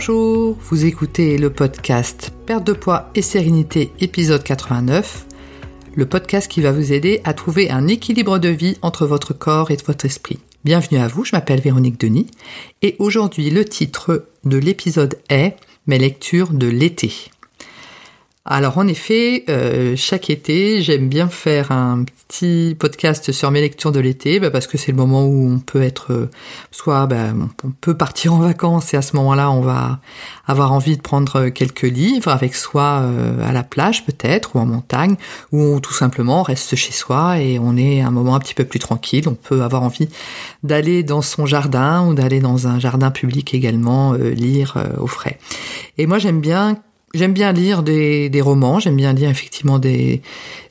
Bonjour, vous écoutez le podcast Perte de poids et sérénité épisode 89, le podcast qui va vous aider à trouver un équilibre de vie entre votre corps et votre esprit. Bienvenue à vous, je m'appelle Véronique Denis et aujourd'hui le titre de l'épisode est Mes lectures de l'été. Alors en effet, euh, chaque été, j'aime bien faire un petit podcast sur mes lectures de l'été, bah, parce que c'est le moment où on peut être, euh, soit bah, on peut partir en vacances et à ce moment-là, on va avoir envie de prendre quelques livres avec soi euh, à la plage peut-être ou en montagne, ou tout simplement on reste chez soi et on est un moment un petit peu plus tranquille. On peut avoir envie d'aller dans son jardin ou d'aller dans un jardin public également lire au frais. Et moi j'aime bien J'aime bien lire des, des romans, j'aime bien lire effectivement des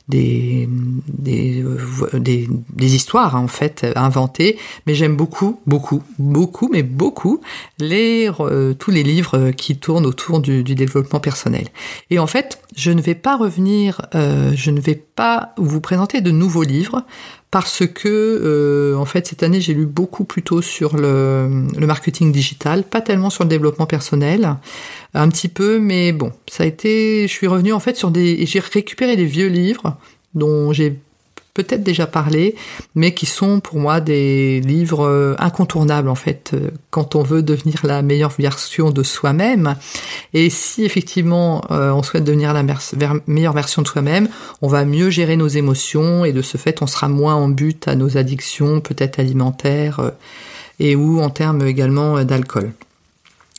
des des, euh, des, des histoires en fait inventées, mais j'aime beaucoup beaucoup beaucoup mais beaucoup lire euh, tous les livres qui tournent autour du, du, développement personnel. Et en fait, je ne vais pas revenir, euh, je ne vais pas vous présenter de nouveaux livres parce que euh, en fait cette année j'ai lu beaucoup plutôt sur le, le, marketing digital, pas tellement sur le développement personnel, un petit peu, mais bon, ça a été, je suis revenu en fait sur des, j'ai récupéré des vieux livres dont j'ai peut-être déjà parlé, mais qui sont pour moi des livres euh, incontournables en fait euh, quand on veut devenir la meilleure version de soi-même. Et si effectivement euh, on souhaite devenir la meilleure version de soi-même, on va mieux gérer nos émotions et de ce fait on sera moins en but à nos addictions, peut-être alimentaires et ou en termes également d'alcool.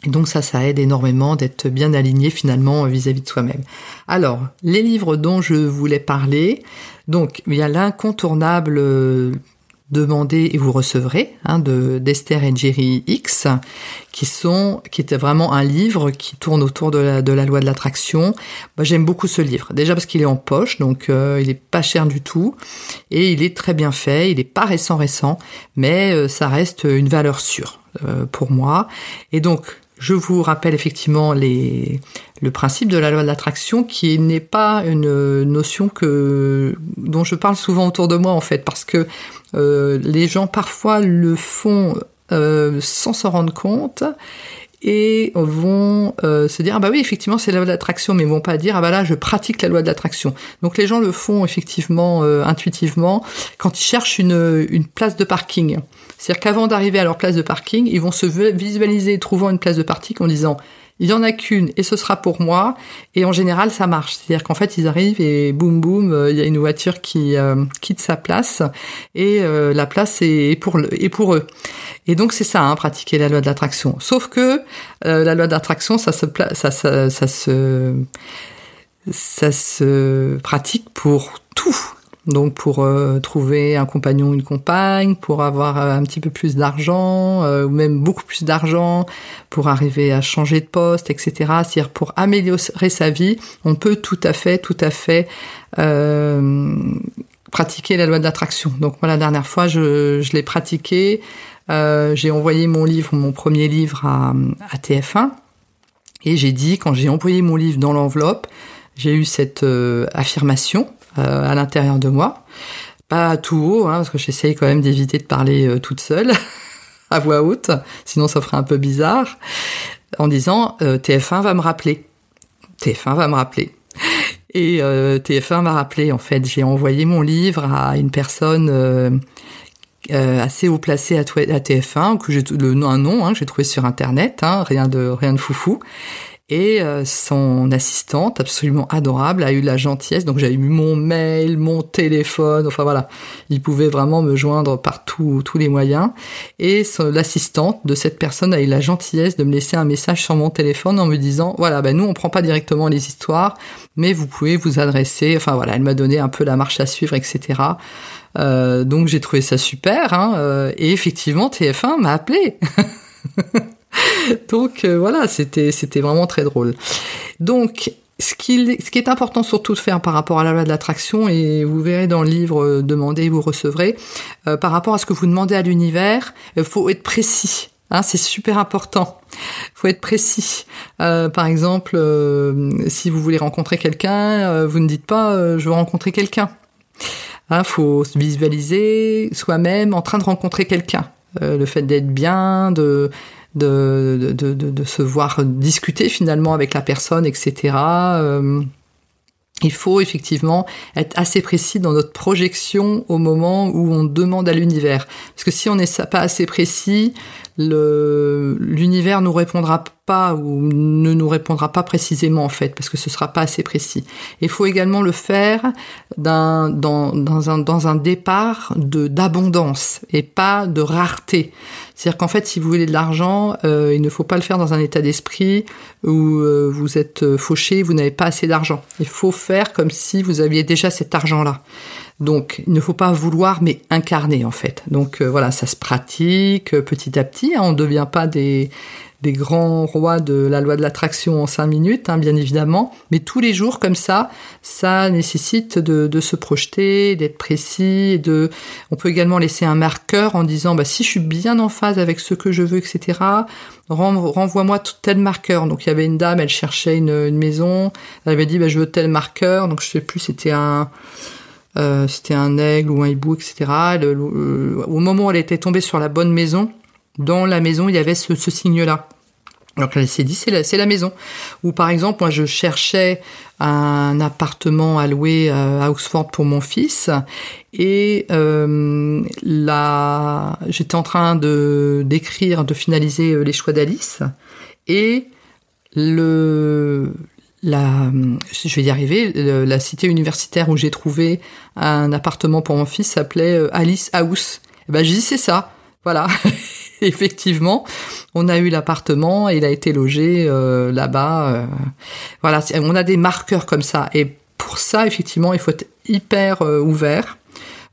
Donc ça, ça aide énormément d'être bien aligné finalement vis-à-vis de soi-même. Alors, les livres dont je voulais parler, donc il y a l'incontournable euh, Demandez et vous recevrez hein, de d'Esther et Jerry X, qui sont qui était vraiment un livre qui tourne autour de la, loi de l'attraction. Moi, j'aime beaucoup ce livre. Déjà parce qu'il est en poche, donc euh, il est pas cher du tout et il est très bien fait. Il est pas récent récent, mais euh, ça reste une valeur sûre pour moi. Et donc je vous rappelle effectivement le principe de la loi de l'attraction qui n'est pas une notion dont je parle souvent autour de moi en fait parce que euh, les gens parfois le font euh, sans s'en rendre compte et vont euh, se dire ah bah oui effectivement c'est la loi de l'attraction mais ils vont pas dire ah bah là je pratique la loi de l'attraction. Donc les gens le font effectivement euh, intuitivement quand ils cherchent une, une place de parking. C'est-à-dire qu'avant d'arriver à leur place de parking ils vont se visualiser trouvant une place de parking en disant il y en a qu'une et ce sera pour moi. Et en général, ça marche. C'est-à-dire qu'en fait, ils arrivent et boum boum, euh, il y a une voiture qui euh, quitte sa place et euh, la place est pour le, pour eux. Et donc c'est ça, hein, pratiquer la loi de l'attraction. Sauf que la loi d'attraction, ça se, ça, ça se pratique pour tout donc pour euh, trouver un compagnon ou une compagne, pour avoir euh, un petit peu plus d'argent, euh, ou même beaucoup plus d'argent, pour arriver à changer de poste, etc. C'est-à-dire pour améliorer sa vie, on peut tout à fait, tout à fait pratiquer la loi d'attraction. Donc moi la dernière fois, je, je l'ai pratiqué. j'ai envoyé mon livre, mon premier livre à, à TF1, et j'ai dit quand j'ai envoyé mon livre dans l'enveloppe, j'ai eu cette affirmation euh, à l'intérieur de moi. Pas tout haut, hein, parce que j'essaye quand même d'éviter de parler euh, toute seule, à voix haute, sinon ça ferait un peu bizarre, en disant euh, TF1 va me rappeler. TF1 va me rappeler. Et TF1 m'a rappelé, en fait, j'ai envoyé mon livre à une personne assez haut placée à, TF1, que j'ai un nom hein, que j'ai trouvé sur internet, hein, rien de rien de foufou. Et euh, son assistante, absolument adorable, a eu la gentillesse. Donc j'avais mis mon mail, mon téléphone, enfin voilà, il pouvait vraiment me joindre par tous les moyens. Et l'assistante de cette personne a eu la gentillesse de me laisser un message sur mon téléphone en me disant voilà, ben nous on prend pas directement les histoires, mais vous pouvez vous adresser. Enfin voilà, elle m'a donné un peu la marche à suivre, etc. Euh, donc j'ai trouvé ça super. Hein, euh, et effectivement, TF1 m'a appelé. Donc euh, voilà, c'était c'était vraiment très drôle. Donc ce qui, ce qui est important surtout de faire par rapport à la loi de l'attraction, et vous verrez dans le livre euh, Demandez, vous recevrez, euh, par rapport à ce que vous demandez à l'univers, il faut être précis. Hein, c'est super important. faut être précis. par exemple, si vous voulez rencontrer quelqu'un, vous ne dites pas je veux rencontrer quelqu'un. Hein, faut se visualiser soi-même en train de rencontrer quelqu'un. le fait d'être bien, de de, de, de, de, se voir discuter finalement avec la personne, etc. Euh, il faut effectivement être assez précis dans notre projection au moment où on demande à l'univers. Parce que si on n'est pas assez précis, l'univers nous répondra pas ou ne nous répondra pas précisément en fait, parce que ce sera pas assez précis. Il faut également le faire dans, un, départ de d'abondance et pas de rareté. C'est-à-dire qu'en fait, si vous voulez de l'argent, euh, il ne faut pas le faire dans un état d'esprit où euh, vous êtes fauché, vous n'avez pas assez d'argent. Il faut faire comme si vous aviez déjà cet argent-là. Donc, il ne faut pas vouloir, mais incarner en fait. Donc voilà, ça se pratique petit à petit. Hein. on ne devient pas des grands rois de la loi de l'attraction en cinq minutes, hein, bien évidemment, mais tous les jours comme ça, ça nécessite de, se projeter, d'être précis. On peut également laisser un marqueur en disant, bah, si je suis bien en phase avec ce que je veux, etc. Renvoie-moi tel marqueur. Donc il y avait une dame, elle cherchait une, maison, elle avait dit, bah, je veux tel marqueur. Donc je sais plus, c'était un euh, c'était un aigle ou un hibou, etc. au moment où elle était tombée sur la bonne maison, dans la maison, il y avait ce, signe-là. Donc elle s'est dit, c'est la, maison. Ou par exemple, moi, je cherchais un appartement à louer à Oxford pour mon fils, et euh, j'étais en train de d'écrire, de finaliser euh, les choix d'Alice, et le la, je vais y arriver, la cité universitaire où j'ai trouvé un appartement pour mon fils s'appelait euh, Alice House. Et eh ben, je dis c'est ça, voilà. effectivement, on a eu l'appartement et il a été logé euh, là-bas. Euh, voilà, on a des marqueurs comme ça. Et pour ça, effectivement, il faut être hyper euh, ouvert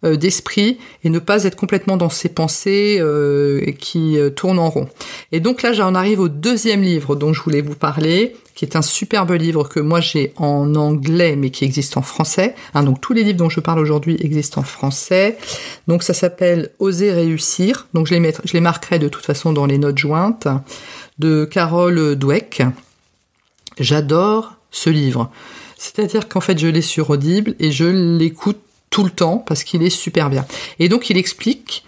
d'esprit et ne pas être complètement dans ses pensées qui tournent en rond. Et donc là, j'en arrive au deuxième livre dont je voulais vous parler, qui est un superbe livre que moi j'ai en anglais mais qui existe en français. Hein, donc tous les livres dont je parle aujourd'hui existent en français. Donc ça s'appelle Oser réussir. Donc je les, je les marquerai de toute façon dans les notes jointes de Carole Dweck. J'adore ce livre. C'est-à-dire qu'en fait je l'ai sur Audible et je l'écoute tout le temps parce qu'il est super bien. Et donc il explique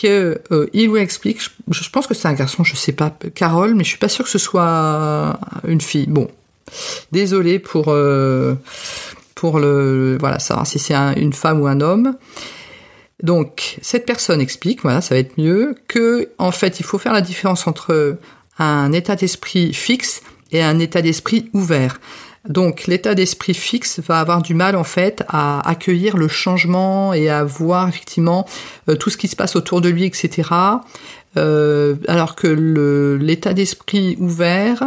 que euh, il lui explique, je, pense que c'est un garçon, je sais pas, Carole, mais je suis pas sûre que ce soit une fille. Bon, désolé pour euh, pour le voilà savoir si c'est une femme ou un homme. Donc cette personne explique, voilà, ça va être mieux que en fait il faut faire la différence entre un état d'esprit fixe et un état d'esprit ouvert. Donc l'état d'esprit fixe va avoir du mal en fait à accueillir le changement et à voir effectivement euh, tout ce qui se passe autour de lui, etc. Euh, alors que l'état d'esprit ouvert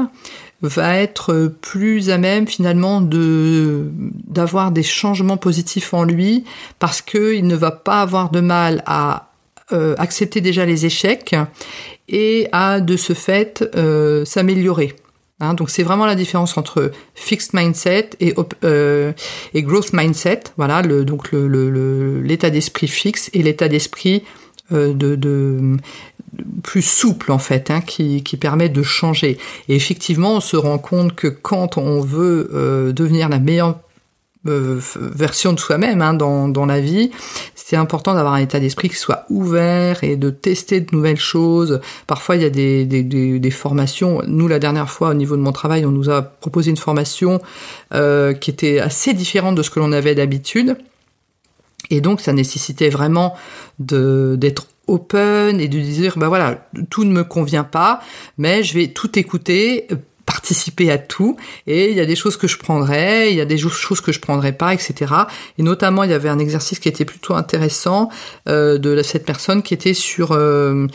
va être plus à même finalement de d'avoir des changements positifs en lui parce qu'il ne va pas avoir de mal à euh, accepter déjà les échecs et à de ce fait s'améliorer. Hein, donc c'est vraiment la différence entre fixed mindset et, euh, growth mindset. Voilà, donc l'état d'esprit fixe et l'état d'esprit euh, de, plus souple en fait, hein, qui, qui, permet de changer. Et effectivement, on se rend compte que quand on veut euh, devenir la meilleure euh, version de soi-même hein, dans, dans la vie, c'est important d'avoir un état d'esprit qui soit ouvert et de tester de nouvelles choses. Parfois, il y a des, formations. Nous, la dernière fois, au niveau de mon travail, on nous a proposé une formation euh, qui était assez différente de ce que l'on avait d'habitude. Et donc, ça nécessitait vraiment d'être open et de dire, bah voilà, tout ne me convient pas, mais je vais tout écouter participer à tout et il y a des choses que je prendrais, il y a des choses que je prendrais pas, etc. Et notamment, il y avait un exercice qui était plutôt intéressant euh, de cette personne qui était sur euh,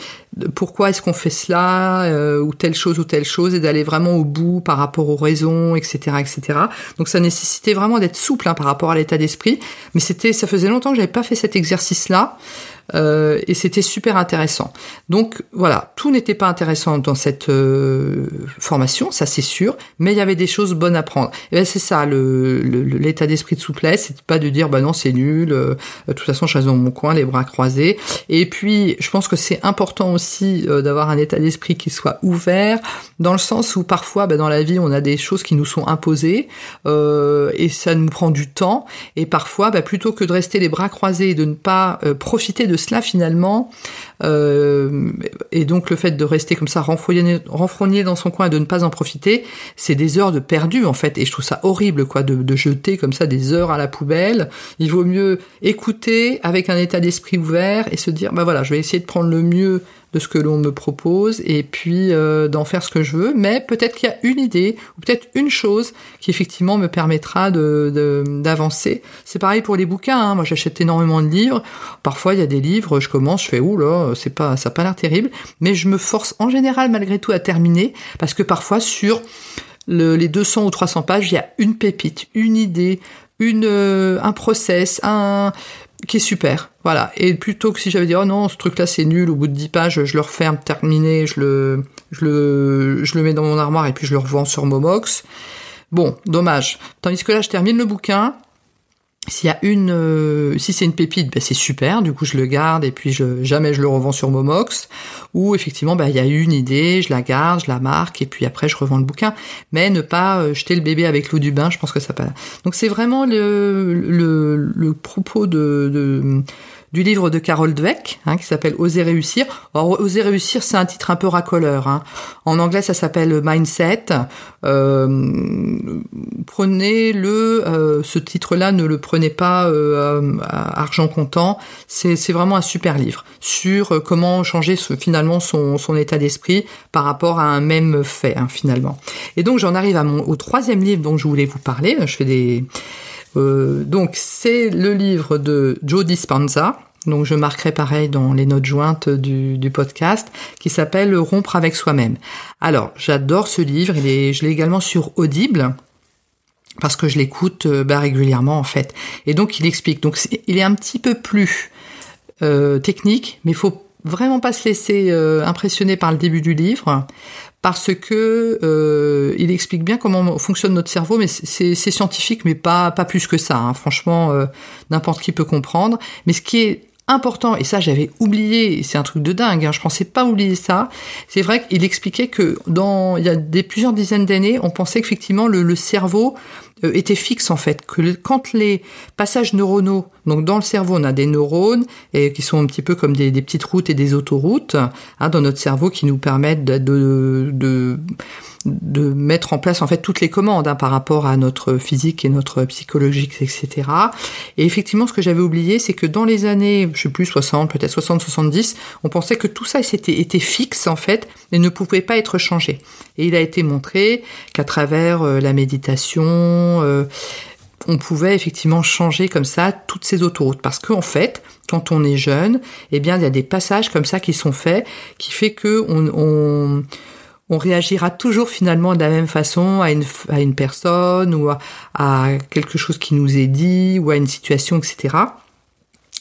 pourquoi est-ce qu'on fait cela euh, ou telle chose ou telle chose et d'aller vraiment au bout par rapport aux raisons, etc., etc. Donc ça nécessitait vraiment d'être souple hein, par rapport à l'état d'esprit. Mais c'était, ça faisait longtemps que j'avais pas fait cet exercice-là. Et c'était super intéressant. Donc voilà, tout n'était pas intéressant dans cette formation, ça c'est sûr, mais il y avait des choses bonnes à prendre. Et ben c'est ça, le, l'état d'esprit de souplesse, c'est pas de dire bah non c'est nul, euh, de toute façon je reste dans mon coin, les bras croisés. Et puis je pense que c'est important aussi euh, d'avoir un état d'esprit qui soit ouvert, dans le sens où parfois bah, dans la vie on a des choses qui nous sont imposées euh, et ça nous prend du temps. Et parfois bah, plutôt que de rester les bras croisés et de ne pas profiter de cela finalement, et donc le fait de rester comme ça renfrogné, renfrogné dans son coin et de ne pas en profiter, c'est des heures de perdu en fait. Et je trouve ça horrible quoi de, de, jeter comme ça des heures à la poubelle. Il vaut mieux écouter avec un état d'esprit ouvert et se dire bah voilà, je vais essayer de prendre le mieux de ce que l'on me propose et puis euh, d'en faire ce que je veux. Mais peut-être qu'il y a une idée ou peut-être une chose qui effectivement me permettra de d'avancer. C'est pareil pour les bouquins. Hein. Moi, j'achète énormément de livres. Parfois, il y a des livres, je commence, je fais ouh là, c'est pas ça a pas l'air terrible, mais je me force en général malgré tout à terminer parce que parfois sur les 200 ou 300 pages, il y a une pépite, une idée, une euh, un process, un qui est super. Voilà. Et plutôt que si j'avais dit oh non, ce truc-là c'est nul, au bout de 10 pages, je le referme, terminé, je le, je le, je le mets dans mon armoire et puis je le revends sur Momox. Bon, dommage. Tandis que là, je termine le bouquin, s'il y a une, euh, si c'est une pépite, ben c'est super. Du coup, je le garde et puis je, jamais je le revends sur Momox. Ou effectivement, ben il y a une idée, je la garde, je la marque et puis après je revends le bouquin. Mais ne pas euh, jeter le bébé avec l'eau du bain, je pense que ça pas. Donc c'est vraiment le, le, le propos de, de du livre de Carol Dweck, hein, qui s'appelle Oser réussir. Alors, Oser réussir, c'est un titre un peu racoleur. Hein. En anglais, ça s'appelle Mindset. Euh, prenez-le, euh, ce titre-là, ne le prenez pas euh, argent comptant. C'est vraiment un super livre sur comment changer finalement son, son état d'esprit par rapport à un même fait, hein, finalement. Et donc, j'en arrive à mon, au troisième livre dont je voulais vous parler. Je fais des... donc, c'est le livre de Joe Dispenza donc je marquerai pareil dans les notes jointes du, podcast, qui s'appelle Rompre avec soi-même. Alors, j'adore ce livre, il est, je l'ai également sur Audible, parce que je l'écoute euh, bah, régulièrement en fait. Et donc il explique. Donc il est un petit peu plus euh, technique, mais faut vraiment pas se laisser euh, impressionner par le début du livre parce que il explique bien comment fonctionne notre cerveau, mais c'est scientifique, mais pas pas plus que ça. Hein. Franchement, n'importe qui peut comprendre. Mais ce qui est important, et ça j'avais oublié, c'est un truc de dingue, hein, je pensais pas oublier ça, c'est vrai qu'il expliquait que dans il y a des plusieurs dizaines d'années, on pensait qu'effectivement le, cerveau euh, était fixe en fait, que quand les passages neuronaux, donc dans le cerveau on a des neurones et qui sont un petit peu comme des, des petites routes et des autoroutes hein, dans notre cerveau qui nous permettent de, de, de de mettre en place en fait toutes les commandes hein, par rapport à notre physique et notre psychologique, etc. Et effectivement, ce que j'avais oublié, c'est que dans les années, je sais plus, 60, peut-être 60, 70, on pensait que tout ça était, était fixe en fait et ne pouvait pas être changé. Et il a été montré qu'à travers euh, la méditation, euh, on pouvait effectivement changer comme ça toutes ces autoroutes. Parce qu'en fait, quand on est jeune, eh bien, il y a des passages comme ça qui sont faits, qui fait que on réagira toujours finalement de la même façon à une personne ou à, quelque chose qui nous est dit ou à une situation, etc.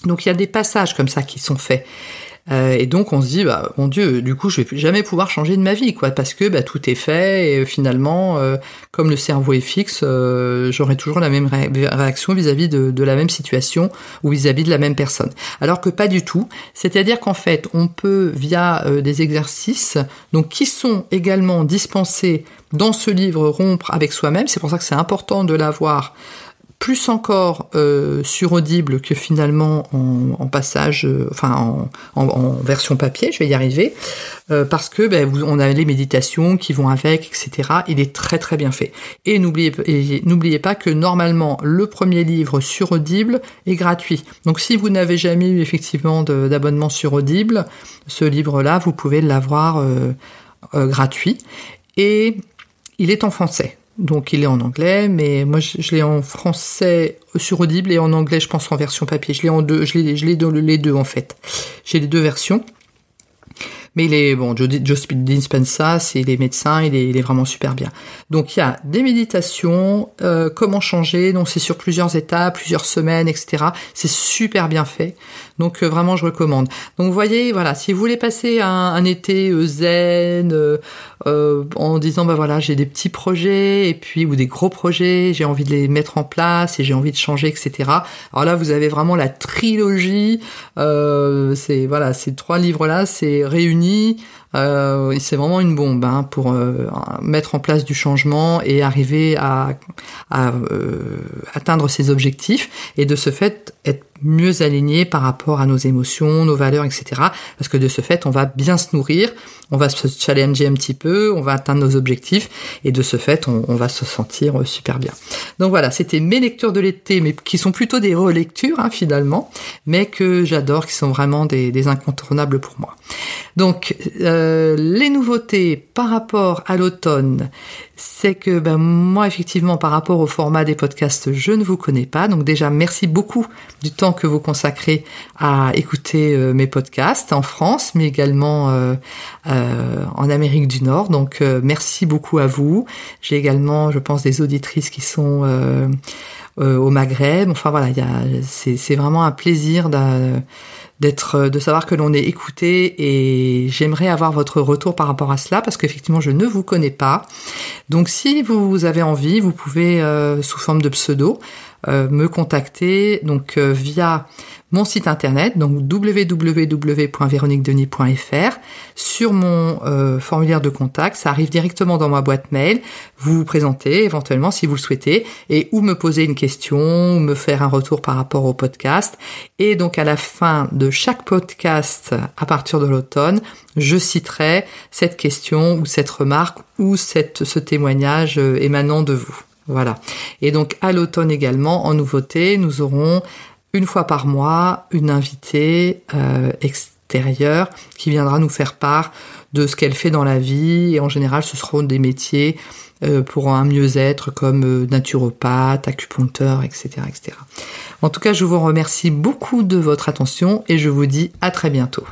Donc il y a des passages comme ça qui sont faits. Euh, et donc on se dit, bah, mon Dieu, du coup, je vais jamais pouvoir changer de ma vie, quoi, parce que bah, tout est fait et finalement, euh, comme le cerveau est fixe, euh, j'aurai toujours la même réaction vis-à-vis de, de, la même situation ou vis-à-vis de la même personne. Alors que pas du tout. C'est-à-dire qu'en fait, on peut via des exercices, donc qui sont également dispensés dans ce livre Rompre avec soi-même. C'est pour ça que c'est important de l'avoir plus encore euh, sur Audible que finalement en, passage, euh, enfin en, version papier, je vais y arriver, euh, parce que ben, on a les méditations qui vont avec, etc. Il est très très bien fait. Et n'oubliez n'oubliez pas que normalement le premier livre sur Audible est gratuit. Donc si vous n'avez jamais eu effectivement d'abonnement sur Audible, ce livre-là, vous pouvez l'avoir gratuit. Et il est en français. Donc il est en anglais, mais moi je, l'ai en français sur Audible et en anglais je pense en version papier. Je l'ai en deux, je l'ai, je l'ai dans les deux en fait. J'ai les deux versions. Mais il est bon, Joe, Joe Dispenza, c'est les médecins, il est, il est vraiment super bien. Donc il y a des méditations, euh, comment changer, donc c'est sur plusieurs étapes, plusieurs semaines, etc. C'est super bien fait. Donc euh, vraiment je recommande. Donc vous voyez, voilà, si vous voulez passer un, été euh, zen, en disant bah voilà j'ai des petits projets et puis ou des gros projets, j'ai envie de les mettre en place et j'ai envie de changer, etc. Alors là vous avez vraiment la trilogie. c'est voilà ces trois livres là, c'est réuni États-Unis euh, c'est vraiment une bombe hein, pour euh, mettre en place du changement et arriver à, à euh, atteindre ses objectifs et de ce fait être mieux aligné par rapport à nos émotions, nos valeurs, etc. Parce que de ce fait, on va bien se nourrir, on va se challenger un petit peu, on va atteindre nos objectifs et de ce fait, on, va se sentir super bien. Donc voilà, c'était mes lectures de l'été, mais qui sont plutôt des relectures hein, finalement, mais que j'adore, qui sont vraiment des, des incontournables pour moi. Donc, euh, les nouveautés par rapport à l'automne, c'est que ben, moi, effectivement, par rapport au format des podcasts, je ne vous connais pas. Donc déjà, merci beaucoup du temps que vous consacrez à écouter euh, mes podcasts en France, mais également euh, en Amérique du Nord. Donc merci beaucoup à vous. J'ai également, je pense, des auditrices qui sont au Maghreb. Enfin voilà, c'est vraiment un plaisir d'être, euh, de savoir que l'on est écouté et j'aimerais avoir votre retour par rapport à cela parce qu'effectivement je ne vous connais pas. Donc si vous avez envie, vous pouvez euh, sous forme de pseudo me contacter donc via mon site internet, donc www.véroniquedenis.fr. Sur mon euh, formulaire de contact, ça arrive directement dans ma boîte mail. Vous vous présentez éventuellement si vous le souhaitez et ou me poser une question ou me faire un retour par rapport au podcast. Et donc à la fin de chaque podcast à partir de l'automne, je citerai cette question ou cette remarque ou cette, ce témoignage euh, émanant de vous. Voilà. Et donc à l'automne également, en nouveauté, nous aurons une fois par mois une invitée euh, extérieure qui viendra nous faire part de ce qu'elle fait dans la vie et en général ce seront des métiers euh, pour un mieux-être comme euh, naturopathe, acupuncteur, etc., etc. En tout cas, je vous remercie beaucoup de votre attention et je vous dis à très bientôt.